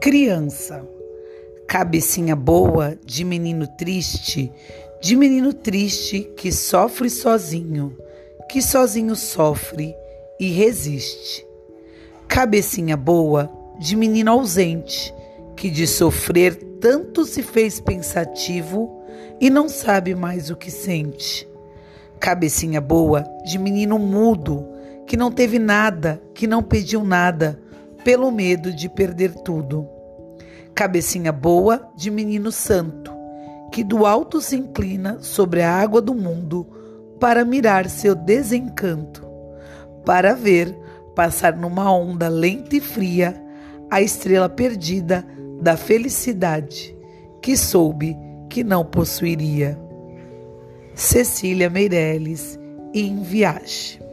Criança, cabecinha boa de menino triste, de menino triste que sofre sozinho, que sozinho sofre e resiste. Cabecinha boa de menino ausente, que de sofrer tanto se fez pensativo e não sabe mais o que sente. Cabecinha boa de menino mudo, que não teve nada, que não pediu nada pelo medo de perder tudo. Cabecinha boa de menino santo, que do alto se inclina sobre a água do mundo para mirar seu desencanto, para ver passar numa onda lenta e fria a estrela perdida da felicidade que soube que não possuiria. Cecília Meirelles, em viagem.